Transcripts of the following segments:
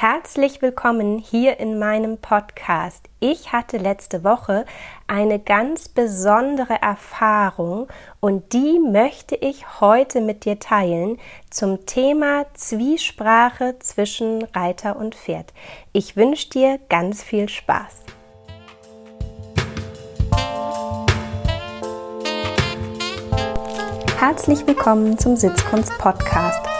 Herzlich willkommen hier in meinem Podcast. Ich hatte letzte Woche eine ganz besondere Erfahrung und die möchte ich heute mit dir teilen zum Thema Zwiesprache zwischen Reiter und Pferd. Ich wünsche dir ganz viel Spaß. Herzlich willkommen zum Sitzkunst Podcast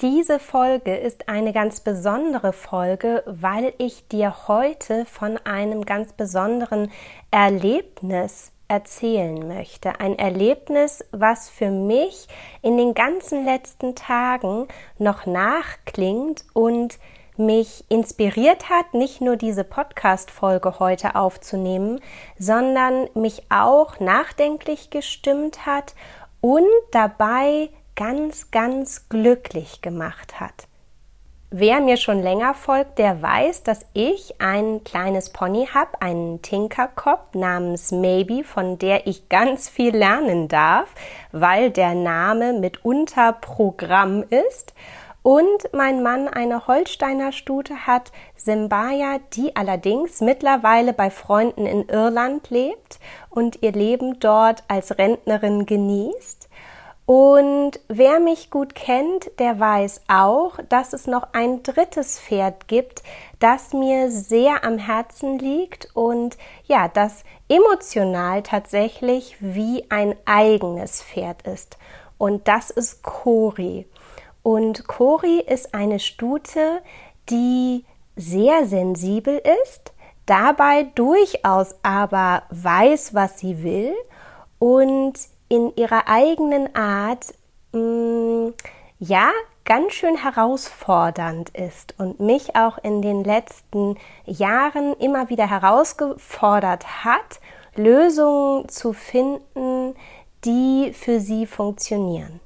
Diese Folge ist eine ganz besondere Folge, weil ich dir heute von einem ganz besonderen Erlebnis erzählen möchte. Ein Erlebnis, was für mich in den ganzen letzten Tagen noch nachklingt und mich inspiriert hat, nicht nur diese Podcast-Folge heute aufzunehmen, sondern mich auch nachdenklich gestimmt hat und dabei ganz, ganz glücklich gemacht hat. Wer mir schon länger folgt, der weiß, dass ich ein kleines Pony habe, einen Tinkerkopf namens Maybe, von der ich ganz viel lernen darf, weil der Name mitunter Programm ist. Und mein Mann eine Holsteiner Stute hat, Simbaya, die allerdings mittlerweile bei Freunden in Irland lebt und ihr Leben dort als Rentnerin genießt. Und wer mich gut kennt, der weiß auch, dass es noch ein drittes Pferd gibt, das mir sehr am Herzen liegt und ja, das emotional tatsächlich wie ein eigenes Pferd ist. Und das ist Cori. Und Cori ist eine Stute, die sehr sensibel ist, dabei durchaus aber weiß, was sie will und in ihrer eigenen Art mh, mm, ja ganz schön herausfordernd ist und mich auch in den letzten Jahren immer wieder herausgefordert hat, Lösungen zu finden, die für sie funktionieren.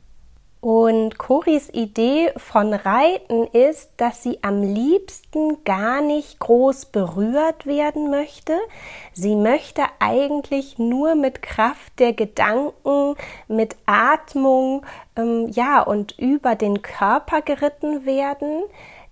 Und Coris Idee von Reiten ist, dass sie am liebsten gar nicht groß berührt werden möchte. Sie möchte eigentlich nur mit Kraft der Gedanken, mit Atmung, ähm, ja, und über den Körper geritten werden.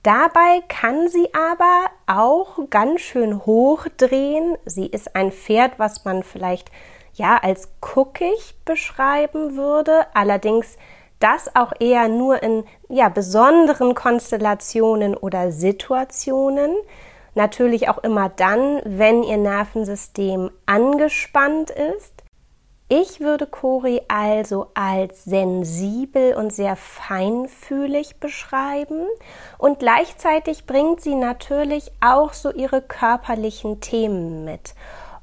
Dabei kann sie aber auch ganz schön hochdrehen. Sie ist ein Pferd, was man vielleicht ja als guckig beschreiben würde. Allerdings das auch eher nur in ja, besonderen Konstellationen oder Situationen. Natürlich auch immer dann, wenn ihr Nervensystem angespannt ist. Ich würde Cori also als sensibel und sehr feinfühlig beschreiben und gleichzeitig bringt sie natürlich auch so ihre körperlichen Themen mit.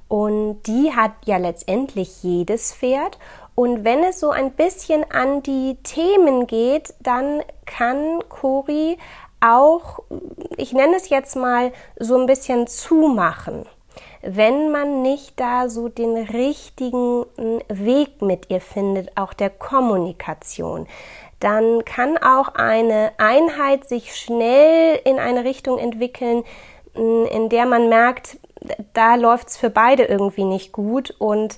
Und die hat ja letztendlich jedes Pferd und wenn es so ein bisschen an die Themen geht, dann kann Cori auch, ich nenne es jetzt mal, so ein bisschen zumachen. Wenn man nicht da so den richtigen hm, Weg mit ihr findet, auch der Kommunikation, dann kann auch eine Einheit sich schnell in eine Richtung entwickeln, hm, in der man merkt, da läuft es für beide irgendwie nicht gut und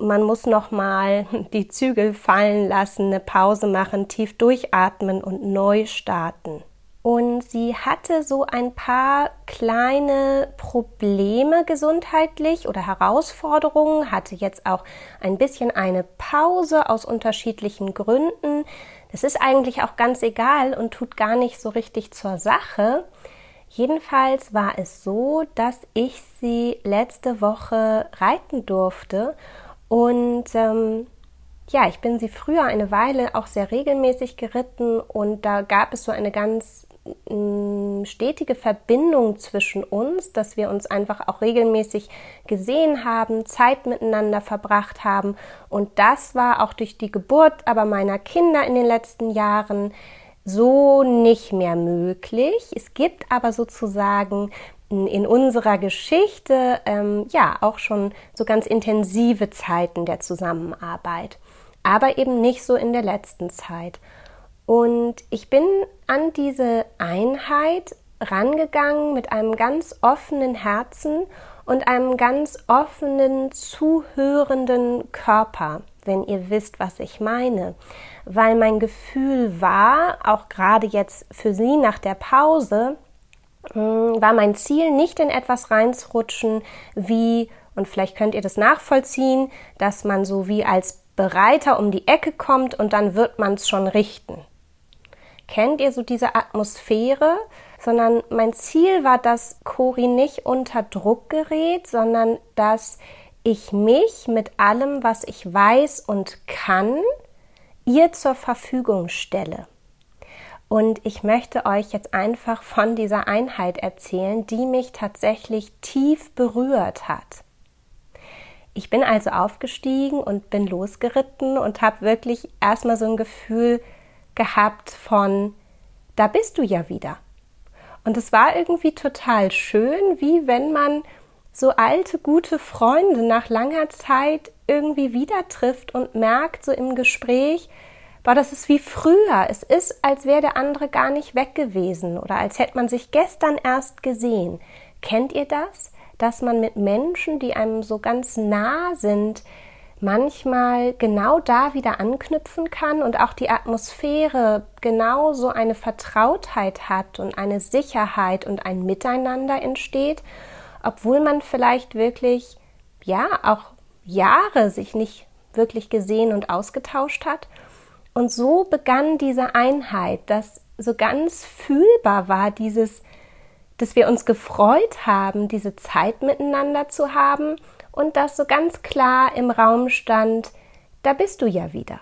man muss noch mal die Zügel fallen lassen, eine Pause machen, tief durchatmen und neu starten. Und sie hatte so ein paar kleine Probleme gesundheitlich oder Herausforderungen, hatte jetzt auch ein bisschen eine Pause aus unterschiedlichen Gründen. Das ist eigentlich auch ganz egal und tut gar nicht so richtig zur Sache. Jedenfalls war es so, dass ich sie letzte Woche reiten durfte und ähm, ja, ich bin sie früher eine Weile auch sehr regelmäßig geritten und da gab es so eine ganz mm, stetige Verbindung zwischen uns, dass wir uns einfach auch regelmäßig gesehen haben, Zeit miteinander verbracht haben und das war auch durch die Geburt aber meiner Kinder in den letzten Jahren so nicht mehr möglich. Es gibt aber sozusagen in unserer Geschichte ähm, ja auch schon so ganz intensive Zeiten der Zusammenarbeit, aber eben nicht so in der letzten Zeit. Und ich bin an diese Einheit rangegangen mit einem ganz offenen Herzen und einem ganz offenen, zuhörenden Körper, wenn ihr wisst, was ich meine. Weil mein Gefühl war, auch gerade jetzt für sie nach der Pause, war mein Ziel, nicht in etwas reinzurutschen wie, und vielleicht könnt ihr das nachvollziehen, dass man so wie als Bereiter um die Ecke kommt und dann wird man es schon richten. Kennt ihr so diese Atmosphäre? Sondern mein Ziel war, dass Cori nicht unter Druck gerät, sondern dass ich mich mit allem, was ich weiß und kann, ihr zur Verfügung stelle. Und ich möchte euch jetzt einfach von dieser Einheit erzählen, die mich tatsächlich tief berührt hat. Ich bin also aufgestiegen und bin losgeritten und habe wirklich erstmal so ein Gefühl gehabt von, da bist du ja wieder. Und es war irgendwie total schön, wie wenn man so alte, gute Freunde nach langer Zeit irgendwie wieder trifft und merkt so im Gespräch, boah, das ist wie früher. Es ist, als wäre der andere gar nicht weg gewesen oder als hätte man sich gestern erst gesehen. Kennt ihr das? Dass man mit Menschen, die einem so ganz nah sind, manchmal genau da wieder anknüpfen kann und auch die Atmosphäre genau so eine Vertrautheit hat und eine Sicherheit und ein Miteinander entsteht, obwohl man vielleicht wirklich, ja, auch Jahre sich nicht wirklich gesehen und ausgetauscht hat. Und so begann diese Einheit, dass so ganz fühlbar war, dieses, dass wir uns gefreut haben, diese Zeit miteinander zu haben und dass so ganz klar im Raum stand, da bist du ja wieder.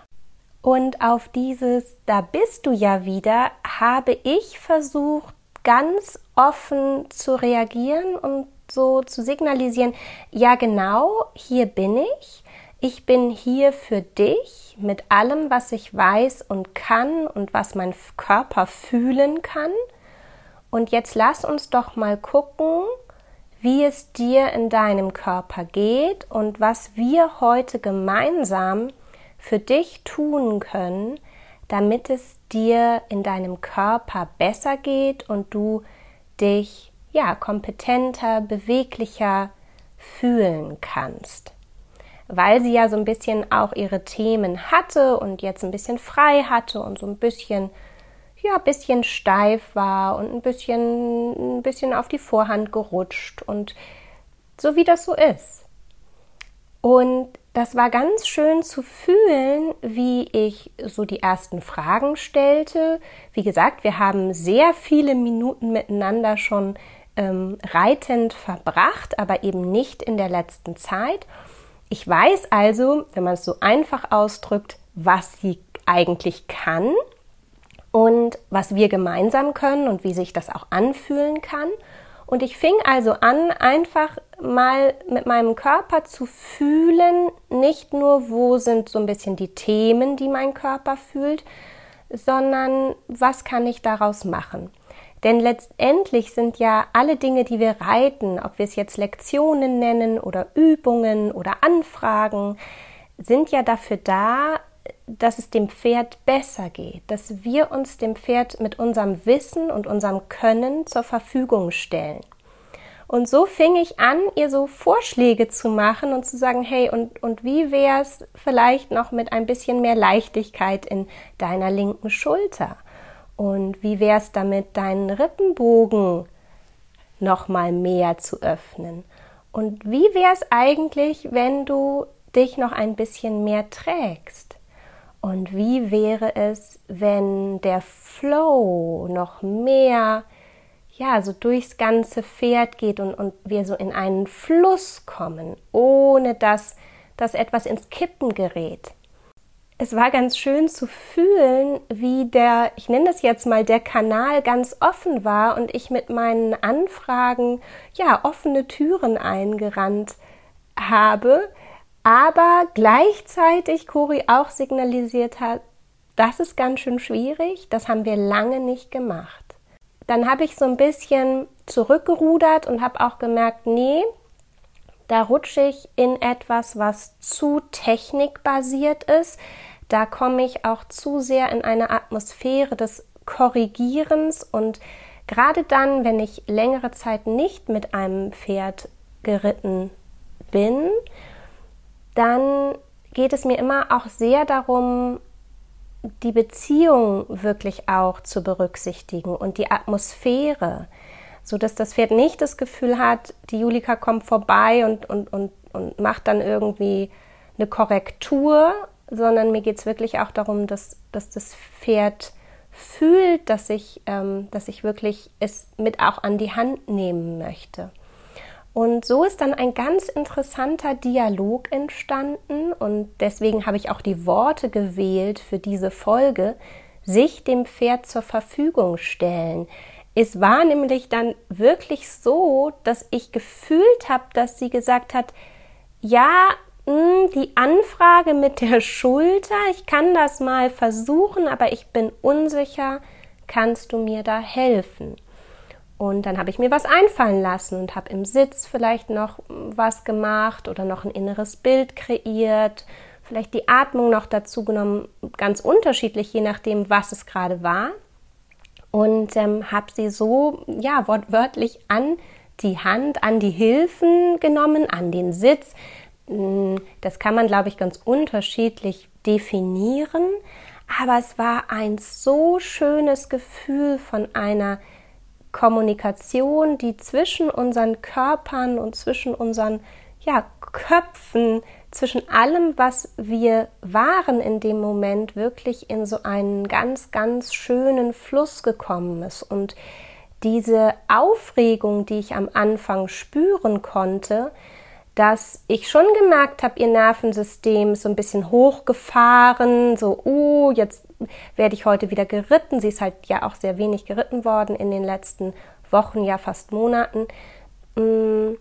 Und auf dieses Da bist du ja wieder habe ich versucht, ganz offen zu reagieren und so zu signalisieren, ja genau, hier bin ich ich bin hier für dich mit allem, was ich weiß und kann und was mein Körper fühlen kann. Und jetzt lass uns doch mal gucken, wie es dir in deinem Körper geht und was wir heute gemeinsam für dich tun können, damit es dir in deinem Körper besser geht und du dich ja kompetenter, beweglicher fühlen kannst weil sie ja so ein bisschen auch ihre Themen hatte und jetzt ein bisschen frei hatte und so ein bisschen ja, ein bisschen steif war und ein bisschen, ein bisschen auf die Vorhand gerutscht und so wie das so ist. Und das war ganz schön zu fühlen, wie ich so die ersten Fragen stellte. Wie gesagt, wir haben sehr viele Minuten miteinander schon ähm, reitend verbracht, aber eben nicht in der letzten Zeit. Ich weiß also, wenn man es so einfach ausdrückt, was sie eigentlich kann und was wir gemeinsam können und wie sich das auch anfühlen kann. Und ich fing also an, einfach mal mit meinem Körper zu fühlen, nicht nur, wo sind so ein bisschen die Themen, die mein Körper fühlt, sondern was kann ich daraus machen. Denn letztendlich sind ja alle Dinge, die wir reiten, ob wir es jetzt Lektionen nennen oder Übungen oder Anfragen, sind ja dafür da, dass es dem Pferd besser geht, dass wir uns dem Pferd mit unserem Wissen und unserem Können zur Verfügung stellen. Und so fing ich an, ihr so Vorschläge zu machen und zu sagen, hey, und, und wie wär's vielleicht noch mit ein bisschen mehr Leichtigkeit in deiner linken Schulter? Und wie wäre es damit, deinen Rippenbogen noch mal mehr zu öffnen? Und wie wäre es eigentlich, wenn du dich noch ein bisschen mehr trägst? Und wie wäre es, wenn der Flow noch mehr, ja, so durchs ganze Pferd geht und, und wir so in einen Fluss kommen, ohne dass, dass etwas ins Kippen gerät? Es war ganz schön zu fühlen, wie der, ich nenne das jetzt mal, der Kanal ganz offen war und ich mit meinen Anfragen ja offene Türen eingerannt habe, aber gleichzeitig Cori auch signalisiert hat, das ist ganz schön schwierig, das haben wir lange nicht gemacht. Dann habe ich so ein bisschen zurückgerudert und habe auch gemerkt, nee, da rutsche ich in etwas, was zu technikbasiert ist. Da komme ich auch zu sehr in eine Atmosphäre des Korrigierens und gerade dann, wenn ich längere Zeit nicht mit einem Pferd geritten bin, dann geht es mir immer auch sehr darum, die Beziehung wirklich auch zu berücksichtigen und die Atmosphäre, so dass das Pferd nicht das Gefühl hat, die Julika kommt vorbei und, und, und, und macht dann irgendwie eine Korrektur, sondern mir geht es wirklich auch darum, dass, dass das Pferd fühlt, dass ich, ähm, dass ich wirklich es mit auch an die Hand nehmen möchte. Und so ist dann ein ganz interessanter Dialog entstanden und deswegen habe ich auch die Worte gewählt für diese Folge, sich dem Pferd zur Verfügung stellen. Es war nämlich dann wirklich so, dass ich gefühlt habe, dass sie gesagt hat, ja, die Anfrage mit der Schulter, ich kann das mal versuchen, aber ich bin unsicher, kannst du mir da helfen? Und dann habe ich mir was einfallen lassen und habe im Sitz vielleicht noch was gemacht oder noch ein inneres Bild kreiert, vielleicht die Atmung noch dazu genommen, ganz unterschiedlich, je nachdem, was es gerade war. Und ähm, habe sie so, ja, wortwörtlich an die Hand, an die Hilfen genommen, an den Sitz. Hm, das kann man, glaube ich, ganz unterschiedlich definieren. Aber es war ein so schönes Gefühl von einer Kommunikation, die zwischen unseren Körpern und zwischen unseren ja, Köpfen, zwischen allem, was wir waren in dem Moment, wirklich in so einen ganz, ganz schönen Fluss gekommen ist. Und diese Aufregung, die ich am Anfang spüren konnte, dass ich schon gemerkt habe, ihr Nervensystem ist so ein bisschen hochgefahren, so, uh, jetzt werde ich heute wieder geritten. Sie ist halt ja auch sehr wenig geritten worden in den letzten Wochen, ja fast Monaten. Mm,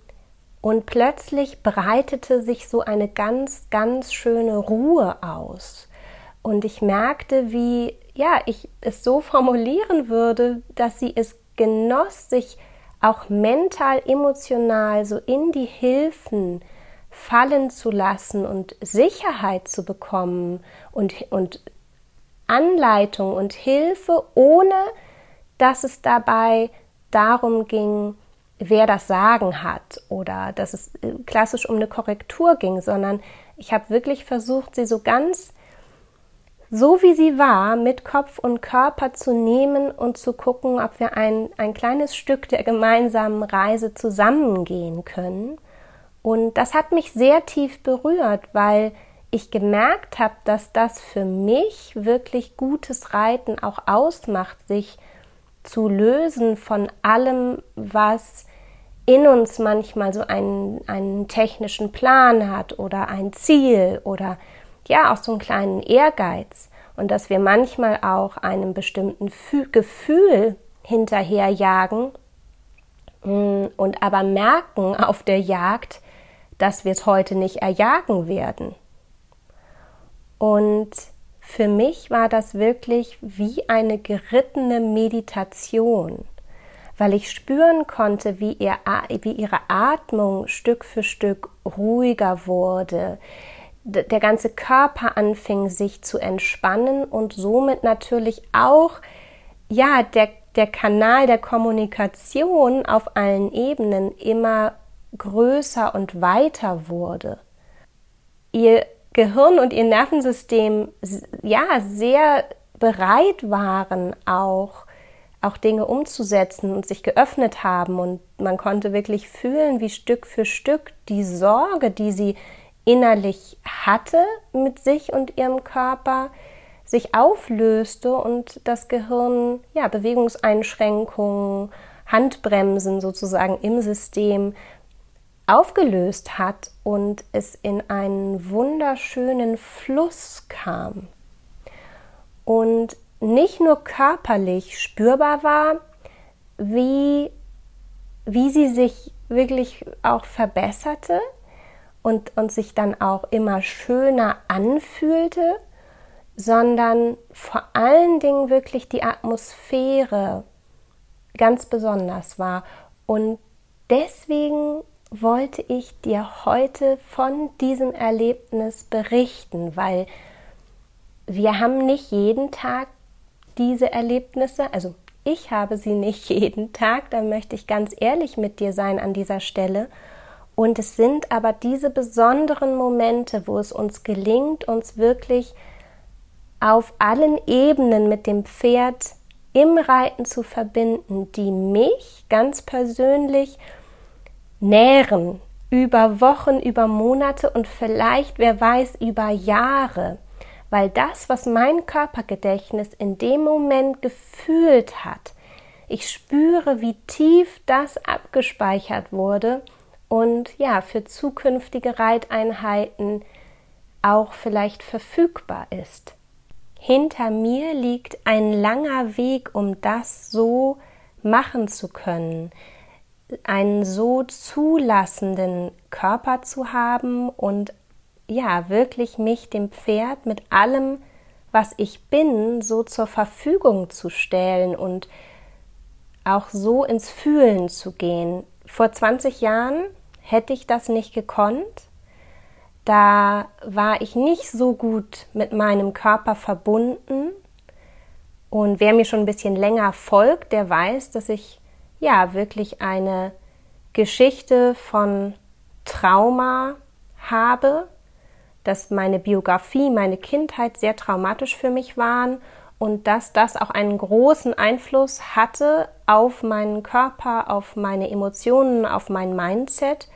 und plötzlich breitete sich so eine ganz, ganz schöne Ruhe aus. Und ich merkte, wie, ja, ich es so formulieren würde, dass sie es genoss, sich auch mental, emotional so in die Hilfen fallen zu lassen und Sicherheit zu bekommen und, und Anleitung und Hilfe, ohne dass es dabei darum ging, wer das Sagen hat oder dass es äh, klassisch um eine Korrektur ging, sondern ich habe wirklich versucht, sie so ganz so wie sie war, mit Kopf und Körper zu nehmen und zu gucken, ob wir ein, ein kleines Stück der gemeinsamen Reise zusammengehen können. Und das hat mich sehr tief berührt, weil ich gemerkt habe, dass das für mich wirklich gutes Reiten auch ausmacht, sich zu lösen von allem, was in uns manchmal so einen, einen technischen Plan hat oder ein Ziel oder ja auch so einen kleinen Ehrgeiz und dass wir manchmal auch einem bestimmten Fü Gefühl hinterherjagen mm, und aber merken auf der Jagd, dass wir es heute nicht erjagen werden. Und für mich war das wirklich wie eine gerittene Meditation, weil ich spüren konnte, wie, ihr, wie ihre Atmung Stück für Stück ruhiger wurde, der ganze Körper anfing sich zu entspannen und somit natürlich auch ja der der Kanal der Kommunikation auf allen Ebenen immer größer und weiter wurde. Ihr Gehirn und ihr Nervensystem ja sehr bereit waren auch auch Dinge umzusetzen und sich geöffnet haben und man konnte wirklich fühlen, wie Stück für Stück die Sorge, die sie innerlich hatte mit sich und ihrem Körper, sich auflöste und das Gehirn ja Bewegungseinschränkungen, Handbremsen sozusagen im System aufgelöst hat und es in einen wunderschönen Fluss kam. Und nicht nur körperlich spürbar war, wie, wie sie sich wirklich auch verbesserte, und, und sich dann auch immer schöner anfühlte, sondern vor allen Dingen wirklich die Atmosphäre ganz besonders war Und deswegen wollte ich dir heute von diesem Erlebnis berichten, weil wir haben nicht jeden Tag diese Erlebnisse, also ich habe sie nicht jeden Tag, da möchte ich ganz ehrlich mit dir sein an dieser Stelle. Und es sind aber diese besonderen Momente, wo es uns gelingt, uns wirklich auf allen Ebenen mit dem Pferd im Reiten zu verbinden, die mich ganz persönlich nähren über Wochen, über Monate und vielleicht, wer weiß, über Jahre. Weil das, was mein Körpergedächtnis in dem Moment gefühlt hat, ich spüre, wie tief das abgespeichert wurde und ja, für zukünftige Reiteinheiten auch vielleicht verfügbar ist. Hinter mir liegt ein langer Weg, um das so machen zu können, einen so zulassenden Körper zu haben und ja, wirklich mich dem Pferd mit allem, was ich bin, so zur Verfügung zu stellen und auch so ins Fühlen zu gehen. Vor 20 Jahren hätte ich das nicht gekonnt. Da war ich nicht so gut mit meinem Körper verbunden. Und wer mir schon ein bisschen länger folgt, der weiß, dass ich ja wirklich eine Geschichte von Trauma habe, dass meine Biografie, meine Kindheit sehr traumatisch für mich waren und dass das auch einen großen Einfluss hatte auf meinen Körper, auf meine Emotionen, auf mein Mindset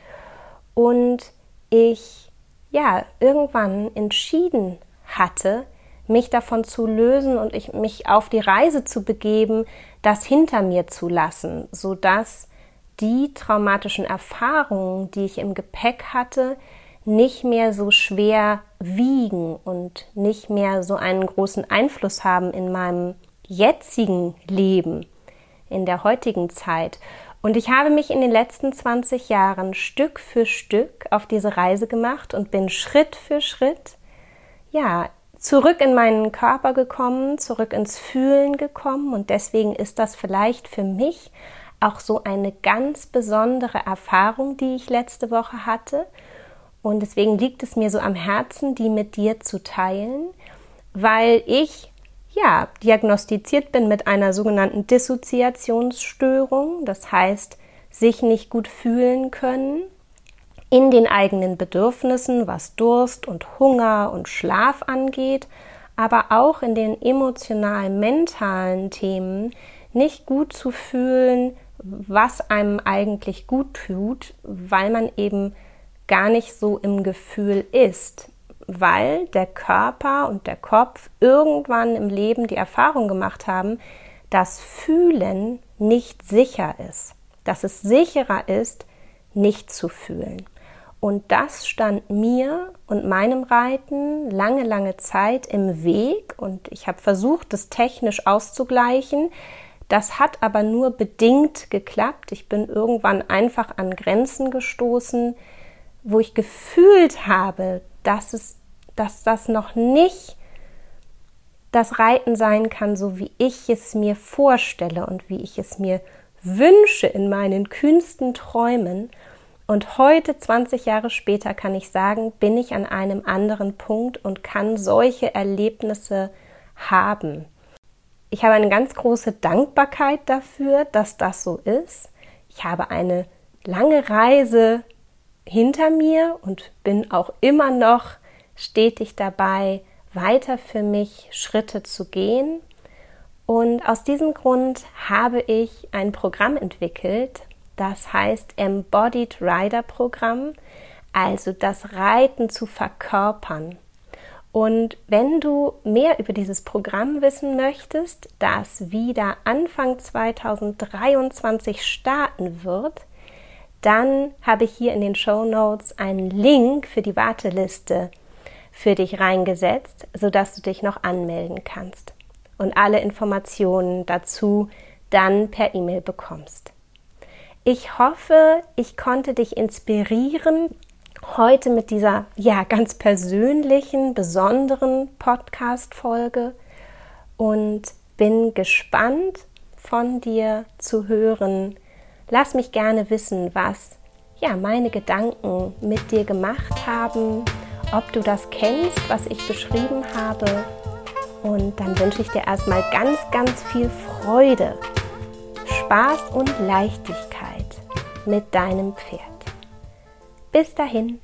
und ich ja irgendwann entschieden hatte, mich davon zu lösen und ich, mich auf die Reise zu begeben, das hinter mir zu lassen, so dass die traumatischen Erfahrungen, die ich im Gepäck hatte, nicht mehr so schwer wiegen und nicht mehr so einen großen Einfluss haben in meinem jetzigen Leben, in der heutigen Zeit. Und ich habe mich in den letzten 20 Jahren Stück für Stück auf diese Reise gemacht und bin Schritt für Schritt, ja, zurück in meinen Körper gekommen, zurück ins Fühlen gekommen. Und deswegen ist das vielleicht für mich auch so eine ganz besondere Erfahrung, die ich letzte Woche hatte. Und deswegen liegt es mir so am Herzen, die mit dir zu teilen, weil ich ja diagnostiziert bin mit einer sogenannten Dissoziationsstörung, das heißt, sich nicht gut fühlen können in den eigenen Bedürfnissen, was Durst und Hunger und Schlaf angeht, aber auch in den emotional-mentalen Themen nicht gut zu fühlen, was einem eigentlich gut tut, weil man eben gar nicht so im Gefühl ist, weil der Körper und der Kopf irgendwann im Leben die Erfahrung gemacht haben, dass Fühlen nicht sicher ist, dass es sicherer ist, nicht zu fühlen. Und das stand mir und meinem Reiten lange, lange Zeit im Weg und ich habe versucht, das technisch auszugleichen. Das hat aber nur bedingt geklappt. Ich bin irgendwann einfach an Grenzen gestoßen, wo ich gefühlt habe, dass es, dass das noch nicht das Reiten sein kann, so wie ich es mir vorstelle und wie ich es mir wünsche in meinen kühnsten Träumen. Und heute, 20 Jahre später, kann ich sagen, bin ich an einem anderen Punkt und kann solche Erlebnisse haben. Ich habe eine ganz große Dankbarkeit dafür, dass das so ist. Ich habe eine lange Reise hinter mir und bin auch immer noch stetig dabei, weiter für mich Schritte zu gehen. Und aus diesem Grund habe ich ein Programm entwickelt, das heißt Embodied Rider Programm, also das Reiten zu verkörpern. Und wenn du mehr über dieses Programm wissen möchtest, das wieder Anfang 2023 starten wird, dann habe ich hier in den Show Notes einen Link für die Warteliste für dich reingesetzt, sodass du dich noch anmelden kannst und alle Informationen dazu dann per E-Mail bekommst. Ich hoffe, ich konnte dich inspirieren heute mit dieser ja ganz persönlichen, besonderen Podcast Folge und bin gespannt von dir zu hören, Lass mich gerne wissen, was ja, meine Gedanken mit dir gemacht haben, ob du das kennst, was ich beschrieben habe. Und dann wünsche ich dir erstmal ganz, ganz viel Freude, Spaß und Leichtigkeit mit deinem Pferd. Bis dahin.